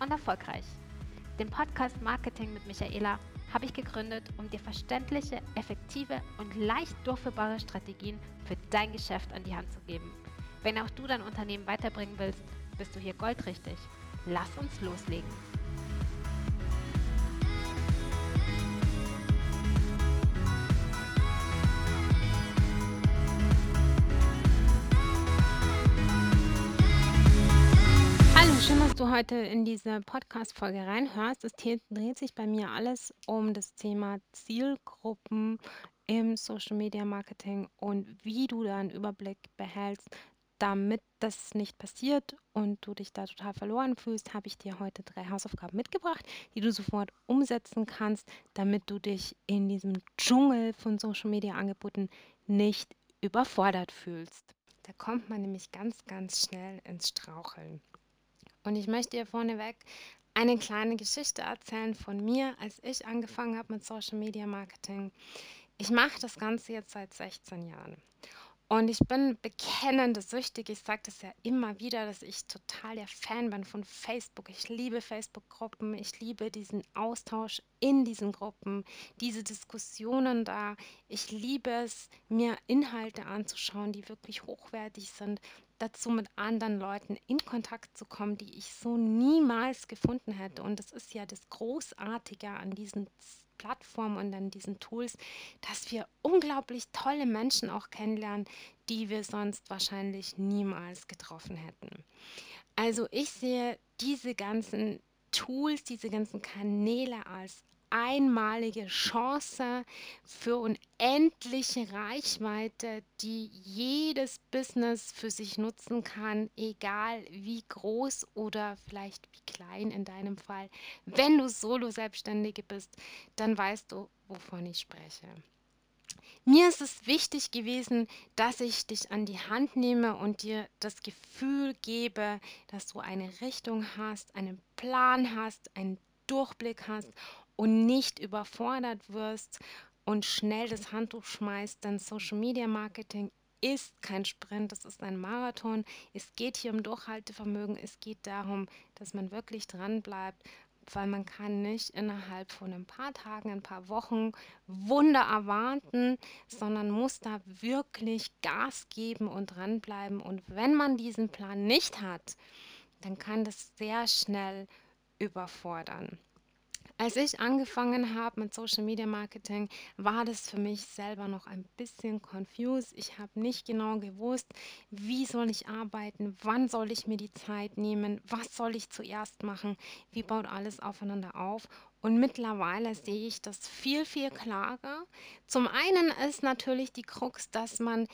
und erfolgreich. Den Podcast Marketing mit Michaela habe ich gegründet, um dir verständliche, effektive und leicht durchführbare Strategien für dein Geschäft an die Hand zu geben. Wenn auch du dein Unternehmen weiterbringen willst, bist du hier goldrichtig. Lass uns loslegen. Heute in diese Podcast-Folge reinhörst. Es dreht sich bei mir alles um das Thema Zielgruppen im Social Media Marketing und wie du da einen Überblick behältst. Damit das nicht passiert und du dich da total verloren fühlst, habe ich dir heute drei Hausaufgaben mitgebracht, die du sofort umsetzen kannst, damit du dich in diesem Dschungel von Social Media Angeboten nicht überfordert fühlst. Da kommt man nämlich ganz, ganz schnell ins Straucheln. Und ich möchte dir vorneweg eine kleine Geschichte erzählen von mir, als ich angefangen habe mit Social Media Marketing. Ich mache das Ganze jetzt seit 16 Jahren. Und ich bin bekennende süchtig. Ich sage das ja immer wieder, dass ich total der Fan bin von Facebook. Ich liebe Facebook-Gruppen. Ich liebe diesen Austausch in diesen Gruppen, diese Diskussionen da. Ich liebe es, mir Inhalte anzuschauen, die wirklich hochwertig sind. Dazu mit anderen Leuten in Kontakt zu kommen, die ich so niemals gefunden hätte. Und das ist ja das Großartige an diesen Plattformen und an diesen Tools, dass wir unglaublich tolle Menschen auch kennenlernen, die wir sonst wahrscheinlich niemals getroffen hätten. Also ich sehe diese ganzen Tools, diese ganzen Kanäle als einmalige Chance für unendliche Reichweite, die jedes Business für sich nutzen kann, egal wie groß oder vielleicht wie klein in deinem Fall. Wenn du Solo-Selbstständige bist, dann weißt du, wovon ich spreche. Mir ist es wichtig gewesen, dass ich dich an die Hand nehme und dir das Gefühl gebe, dass du eine Richtung hast, einen Plan hast, einen Durchblick hast und nicht überfordert wirst und schnell das Handtuch schmeißt, denn Social Media Marketing ist kein Sprint, das ist ein Marathon. Es geht hier um Durchhaltevermögen, es geht darum, dass man wirklich dran bleibt, weil man kann nicht innerhalb von ein paar Tagen, ein paar Wochen Wunder erwarten, sondern muss da wirklich Gas geben und dranbleiben. Und wenn man diesen Plan nicht hat, dann kann das sehr schnell überfordern. Als ich angefangen habe mit Social Media Marketing, war das für mich selber noch ein bisschen confused. Ich habe nicht genau gewusst, wie soll ich arbeiten, wann soll ich mir die Zeit nehmen, was soll ich zuerst machen, wie baut alles aufeinander auf. Und mittlerweile sehe ich das viel, viel klarer. Zum einen ist natürlich die Krux, dass man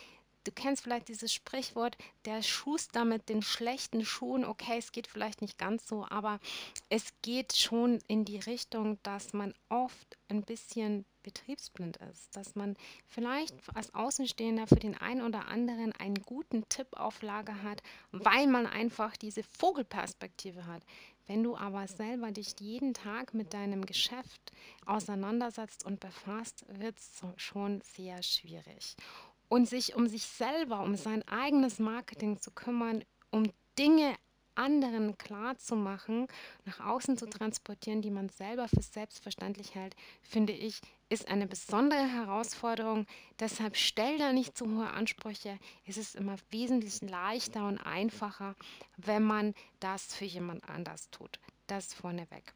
Du kennst vielleicht dieses Sprichwort, der Schuster mit den schlechten Schuhen. Okay, es geht vielleicht nicht ganz so, aber es geht schon in die Richtung, dass man oft ein bisschen betriebsblind ist, dass man vielleicht als Außenstehender für den einen oder anderen einen guten Tipp auf Lager hat, weil man einfach diese Vogelperspektive hat. Wenn du aber selber dich jeden Tag mit deinem Geschäft auseinandersetzt und befasst, wird es schon sehr schwierig und sich um sich selber, um sein eigenes Marketing zu kümmern, um Dinge anderen klar zu machen, nach außen zu transportieren, die man selber für selbstverständlich hält, finde ich, ist eine besondere Herausforderung. Deshalb stell da nicht zu hohe Ansprüche. Es ist immer wesentlich leichter und einfacher, wenn man das für jemand anders tut. Das vorneweg.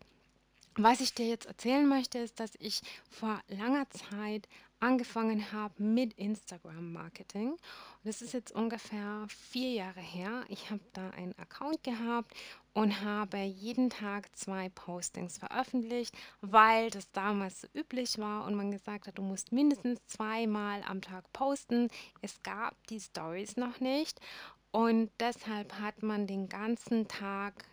Was ich dir jetzt erzählen möchte, ist, dass ich vor langer Zeit angefangen habe mit Instagram-Marketing. Das ist jetzt ungefähr vier Jahre her. Ich habe da einen Account gehabt und habe jeden Tag zwei Postings veröffentlicht, weil das damals so üblich war und man gesagt hat, du musst mindestens zweimal am Tag posten. Es gab die Stories noch nicht und deshalb hat man den ganzen Tag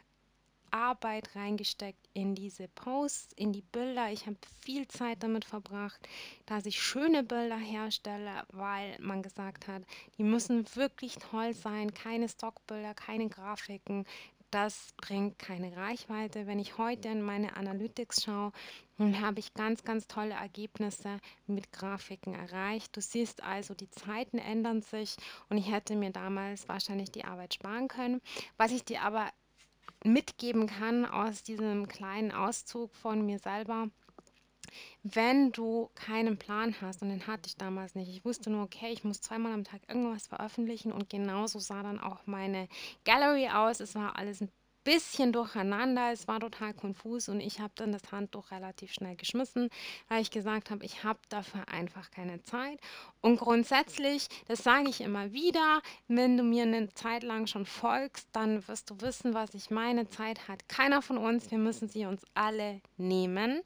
Arbeit reingesteckt in diese Posts, in die Bilder. Ich habe viel Zeit damit verbracht, dass ich schöne Bilder herstelle, weil man gesagt hat, die müssen wirklich toll sein, keine Stockbilder, keine Grafiken. Das bringt keine Reichweite. Wenn ich heute in meine Analytics schaue, dann habe ich ganz, ganz tolle Ergebnisse mit Grafiken erreicht. Du siehst also, die Zeiten ändern sich und ich hätte mir damals wahrscheinlich die Arbeit sparen können. Was ich dir aber mitgeben kann aus diesem kleinen Auszug von mir selber, wenn du keinen Plan hast, und den hatte ich damals nicht, ich wusste nur, okay, ich muss zweimal am Tag irgendwas veröffentlichen und genauso sah dann auch meine Gallery aus. Es war alles ein bisschen durcheinander, es war total konfus und ich habe dann das Handtuch relativ schnell geschmissen, weil ich gesagt habe, ich habe dafür einfach keine Zeit. Und grundsätzlich, das sage ich immer wieder, wenn du mir eine Zeit lang schon folgst, dann wirst du wissen, was ich meine. Zeit hat keiner von uns, wir müssen sie uns alle nehmen.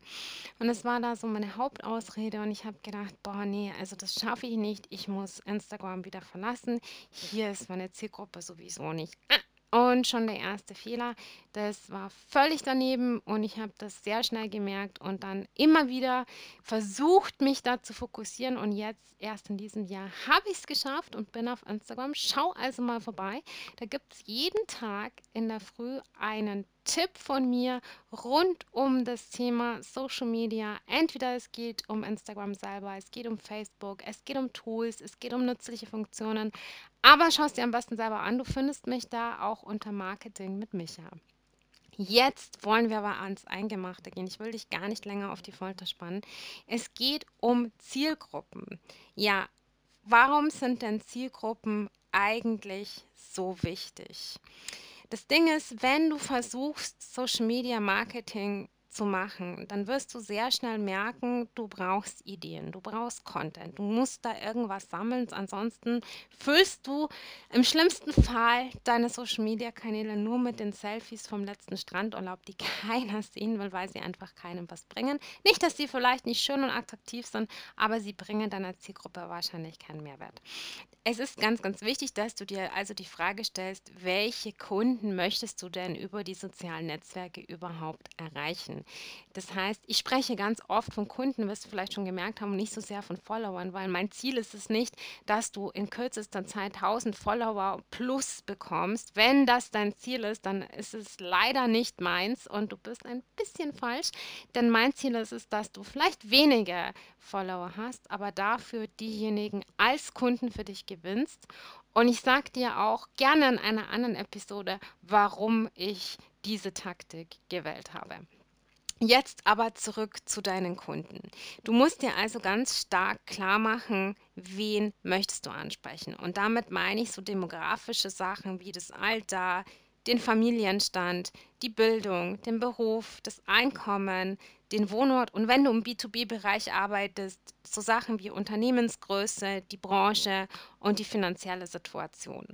Und es war da so meine Hauptausrede und ich habe gedacht, boah, nee, also das schaffe ich nicht, ich muss Instagram wieder verlassen. Hier ist meine Zielgruppe sowieso nicht. Ah, und schon der erste Fehler, das war völlig daneben und ich habe das sehr schnell gemerkt und dann immer wieder versucht, mich da zu fokussieren. Und jetzt, erst in diesem Jahr, habe ich es geschafft und bin auf Instagram. Schau also mal vorbei. Da gibt es jeden Tag in der Früh einen Tipp von mir rund um das Thema Social Media. Entweder es geht um Instagram selber, es geht um Facebook, es geht um Tools, es geht um nützliche Funktionen. Aber schau es dir am besten selber an. Du findest mich da auch unter Marketing mit Micha. Jetzt wollen wir aber ans Eingemachte gehen. Ich will dich gar nicht länger auf die Folter spannen. Es geht um Zielgruppen. Ja, warum sind denn Zielgruppen eigentlich so wichtig? Das Ding ist, wenn du versuchst, Social Media Marketing zu machen, dann wirst du sehr schnell merken, du brauchst Ideen, du brauchst Content, du musst da irgendwas sammeln, ansonsten füllst du im schlimmsten Fall deine Social-Media-Kanäle nur mit den Selfies vom letzten Strandurlaub, die keiner sehen will, weil sie einfach keinem was bringen. Nicht, dass sie vielleicht nicht schön und attraktiv sind, aber sie bringen deiner Zielgruppe wahrscheinlich keinen Mehrwert. Es ist ganz, ganz wichtig, dass du dir also die Frage stellst, welche Kunden möchtest du denn über die sozialen Netzwerke überhaupt erreichen? Das heißt, ich spreche ganz oft von Kunden, wirst du vielleicht schon gemerkt haben, nicht so sehr von Followern, weil mein Ziel ist es nicht, dass du in kürzester Zeit 1000 Follower plus bekommst. Wenn das dein Ziel ist, dann ist es leider nicht meins und du bist ein bisschen falsch, denn mein Ziel ist es, dass du vielleicht weniger Follower hast, aber dafür diejenigen als Kunden für dich gewinnst. Und ich sage dir auch gerne in einer anderen Episode, warum ich diese Taktik gewählt habe. Jetzt aber zurück zu deinen Kunden. Du musst dir also ganz stark klar machen, wen möchtest du ansprechen. Und damit meine ich so demografische Sachen wie das Alter, den Familienstand, die Bildung, den Beruf, das Einkommen, den Wohnort und wenn du im B2B-Bereich arbeitest, so Sachen wie Unternehmensgröße, die Branche und die finanzielle Situation.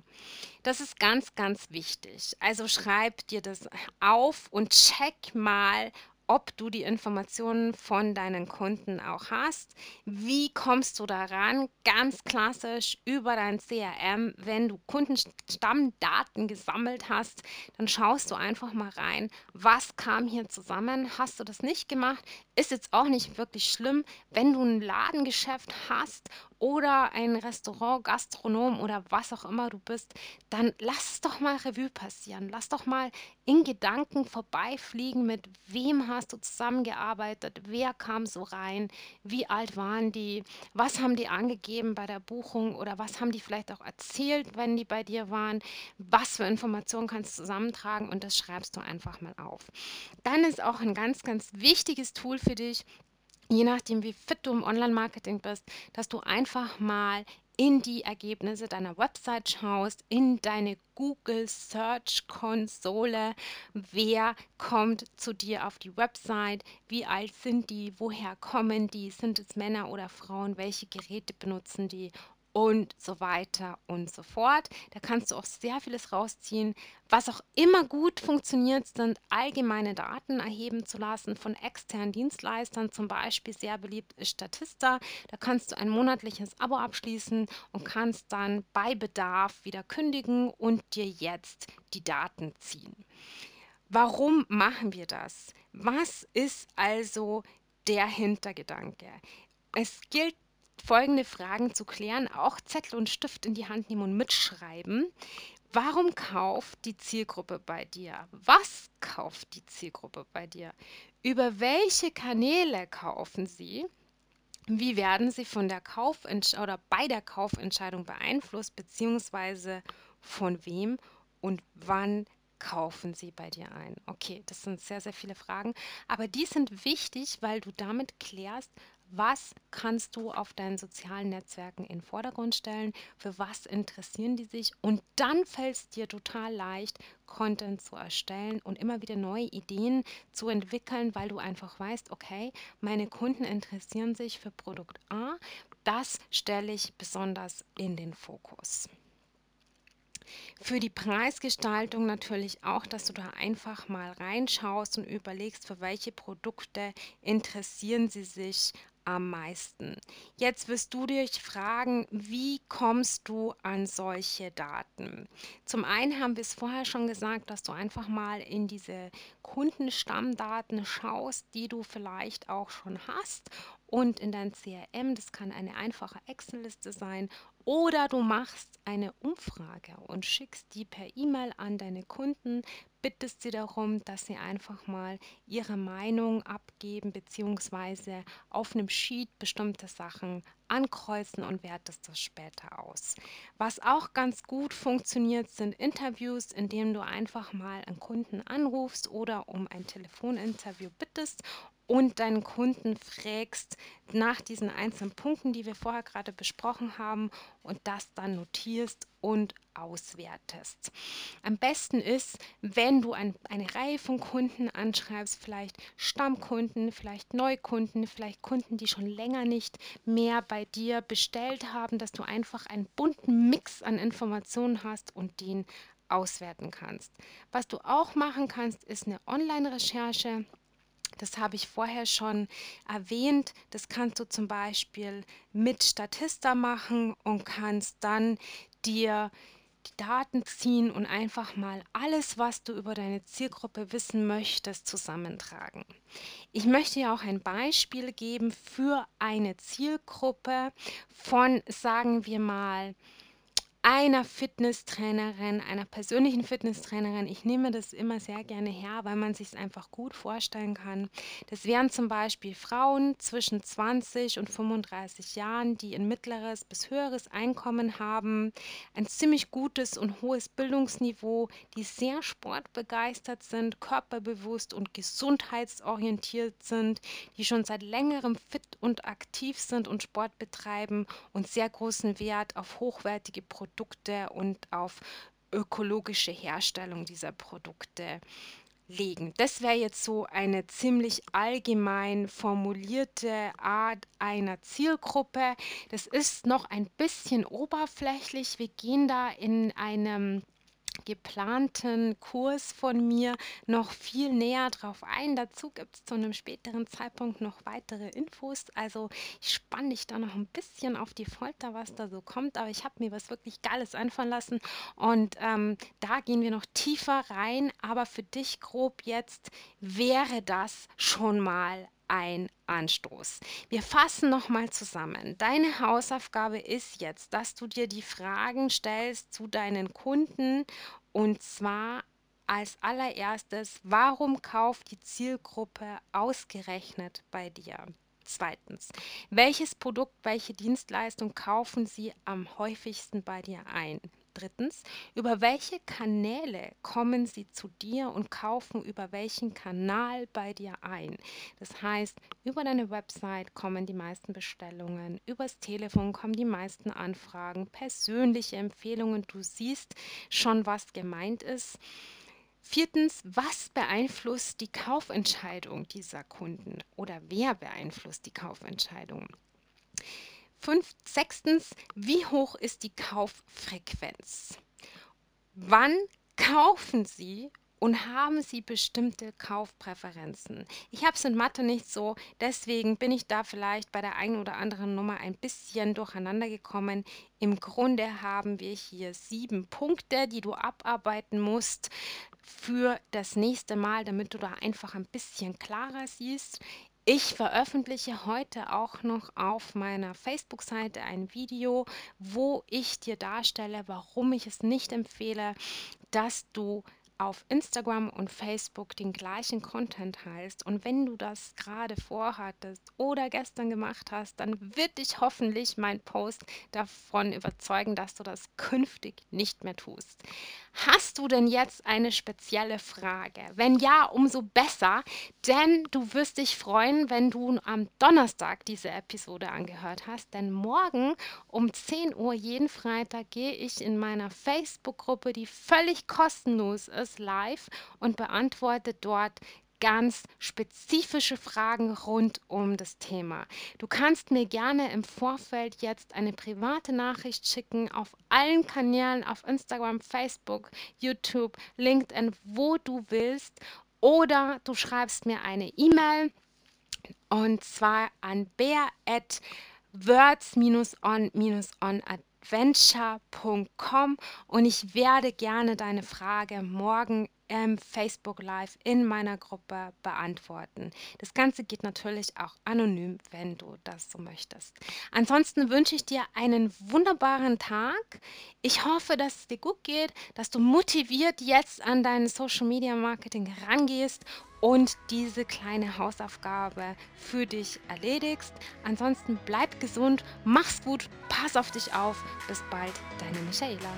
Das ist ganz, ganz wichtig. Also schreib dir das auf und check mal, ob du die Informationen von deinen Kunden auch hast. Wie kommst du daran? Ganz klassisch über dein CRM. Wenn du Kundenstammdaten gesammelt hast, dann schaust du einfach mal rein, was kam hier zusammen. Hast du das nicht gemacht? Ist jetzt auch nicht wirklich schlimm, wenn du ein Ladengeschäft hast oder ein Restaurant, Gastronom oder was auch immer du bist, dann lass es doch mal Revue passieren. Lass doch mal in Gedanken vorbeifliegen, mit wem hast du zusammengearbeitet, wer kam so rein, wie alt waren die, was haben die angegeben bei der Buchung oder was haben die vielleicht auch erzählt, wenn die bei dir waren, was für Informationen kannst du zusammentragen und das schreibst du einfach mal auf. Dann ist auch ein ganz, ganz wichtiges Tool für dich, je nachdem, wie fit du im Online-Marketing bist, dass du einfach mal in die Ergebnisse deiner Website schaust, in deine Google Search Konsole, wer kommt zu dir auf die Website, wie alt sind die, woher kommen die, sind es Männer oder Frauen, welche Geräte benutzen die und so weiter und so fort. Da kannst du auch sehr vieles rausziehen. Was auch immer gut funktioniert, sind allgemeine Daten erheben zu lassen von externen Dienstleistern. Zum Beispiel sehr beliebt ist Statista. Da kannst du ein monatliches Abo abschließen und kannst dann bei Bedarf wieder kündigen und dir jetzt die Daten ziehen. Warum machen wir das? Was ist also der Hintergedanke? Es gilt folgende Fragen zu klären, auch Zettel und Stift in die Hand nehmen und mitschreiben. Warum kauft die Zielgruppe bei dir? Was kauft die Zielgruppe bei dir? Über welche Kanäle kaufen sie? Wie werden sie von der oder bei der Kaufentscheidung beeinflusst, beziehungsweise von wem und wann kaufen sie bei dir ein? Okay, das sind sehr, sehr viele Fragen, aber die sind wichtig, weil du damit klärst, was kannst du auf deinen sozialen Netzwerken in den Vordergrund stellen, für was interessieren die sich? Und dann fällt es dir total leicht, Content zu erstellen und immer wieder neue Ideen zu entwickeln, weil du einfach weißt, okay, meine Kunden interessieren sich für Produkt A, das stelle ich besonders in den Fokus. Für die Preisgestaltung natürlich auch, dass du da einfach mal reinschaust und überlegst, für welche Produkte interessieren sie sich am meisten. Jetzt wirst du dich fragen, wie kommst du an solche Daten? Zum einen haben wir es vorher schon gesagt, dass du einfach mal in diese Kundenstammdaten schaust, die du vielleicht auch schon hast und in dein CRM, das kann eine einfache Excel-Liste sein oder du machst eine Umfrage und schickst die per E-Mail an deine Kunden, bittest sie darum, dass sie einfach mal ihre Meinung abgeben bzw. auf einem Sheet bestimmte Sachen ankreuzen und wertest das später aus. Was auch ganz gut funktioniert, sind Interviews, in denen du einfach mal einen Kunden anrufst oder um ein Telefoninterview bittest und deinen Kunden fragst nach diesen einzelnen Punkten, die wir vorher gerade besprochen haben und das dann notierst und auswertest. Am besten ist, wenn du ein, eine Reihe von Kunden anschreibst, vielleicht Stammkunden, vielleicht Neukunden, vielleicht Kunden, die schon länger nicht mehr bei dir bestellt haben, dass du einfach einen bunten Mix an Informationen hast und den auswerten kannst. Was du auch machen kannst, ist eine Online-Recherche. Das habe ich vorher schon erwähnt. Das kannst du zum Beispiel mit Statista machen und kannst dann dir die Daten ziehen und einfach mal alles, was du über deine Zielgruppe wissen möchtest, zusammentragen. Ich möchte ja auch ein Beispiel geben für eine Zielgruppe von, sagen wir mal, einer Fitnesstrainerin, einer persönlichen Fitnesstrainerin. Ich nehme das immer sehr gerne her, weil man sich es einfach gut vorstellen kann. Das wären zum Beispiel Frauen zwischen 20 und 35 Jahren, die ein mittleres bis höheres Einkommen haben, ein ziemlich gutes und hohes Bildungsniveau, die sehr sportbegeistert sind, körperbewusst und gesundheitsorientiert sind, die schon seit längerem fit und aktiv sind und Sport betreiben und sehr großen Wert auf hochwertige Produkte Produkte und auf ökologische Herstellung dieser Produkte legen. Das wäre jetzt so eine ziemlich allgemein formulierte Art einer Zielgruppe. Das ist noch ein bisschen oberflächlich. Wir gehen da in einem geplanten Kurs von mir noch viel näher drauf ein. Dazu gibt es zu einem späteren Zeitpunkt noch weitere Infos. Also ich spanne dich da noch ein bisschen auf die Folter, was da so kommt. Aber ich habe mir was wirklich Geiles einfallen lassen und ähm, da gehen wir noch tiefer rein. Aber für dich grob jetzt wäre das schon mal ein Anstoß. Wir fassen nochmal zusammen. Deine Hausaufgabe ist jetzt, dass du dir die Fragen stellst zu deinen Kunden und zwar als allererstes, warum kauft die Zielgruppe ausgerechnet bei dir? Zweitens, welches Produkt, welche Dienstleistung kaufen sie am häufigsten bei dir ein? Drittens, über welche Kanäle kommen sie zu dir und kaufen über welchen Kanal bei dir ein? Das heißt, über deine Website kommen die meisten Bestellungen, übers Telefon kommen die meisten Anfragen, persönliche Empfehlungen, du siehst schon, was gemeint ist. Viertens, was beeinflusst die Kaufentscheidung dieser Kunden oder wer beeinflusst die Kaufentscheidung? Fünf, sechstens, wie hoch ist die Kauffrequenz? Wann kaufen Sie und haben Sie bestimmte Kaufpräferenzen? Ich habe es in Mathe nicht so, deswegen bin ich da vielleicht bei der einen oder anderen Nummer ein bisschen durcheinander gekommen. Im Grunde haben wir hier sieben Punkte, die du abarbeiten musst für das nächste Mal, damit du da einfach ein bisschen klarer siehst. Ich veröffentliche heute auch noch auf meiner Facebook-Seite ein Video, wo ich dir darstelle, warum ich es nicht empfehle, dass du auf Instagram und Facebook den gleichen Content teilst und wenn du das gerade vorhattest oder gestern gemacht hast, dann wird dich hoffentlich mein Post davon überzeugen, dass du das künftig nicht mehr tust. Hast du denn jetzt eine spezielle Frage? Wenn ja, umso besser, denn du wirst dich freuen, wenn du am Donnerstag diese Episode angehört hast, denn morgen um 10 Uhr jeden Freitag gehe ich in meiner Facebook-Gruppe, die völlig kostenlos ist, live und beantworte dort ganz spezifische Fragen rund um das Thema. Du kannst mir gerne im Vorfeld jetzt eine private Nachricht schicken auf allen Kanälen, auf Instagram, Facebook, YouTube, LinkedIn, wo du willst. Oder du schreibst mir eine E-Mail und zwar an bear.words-on-on.adventure.com und ich werde gerne deine Frage morgen ähm, Facebook Live in meiner Gruppe beantworten. Das Ganze geht natürlich auch anonym, wenn du das so möchtest. Ansonsten wünsche ich dir einen wunderbaren Tag. Ich hoffe, dass es dir gut geht, dass du motiviert jetzt an dein Social Media Marketing rangehst und diese kleine Hausaufgabe für dich erledigst. Ansonsten bleib gesund, mach's gut, pass auf dich auf. Bis bald, deine Michaela.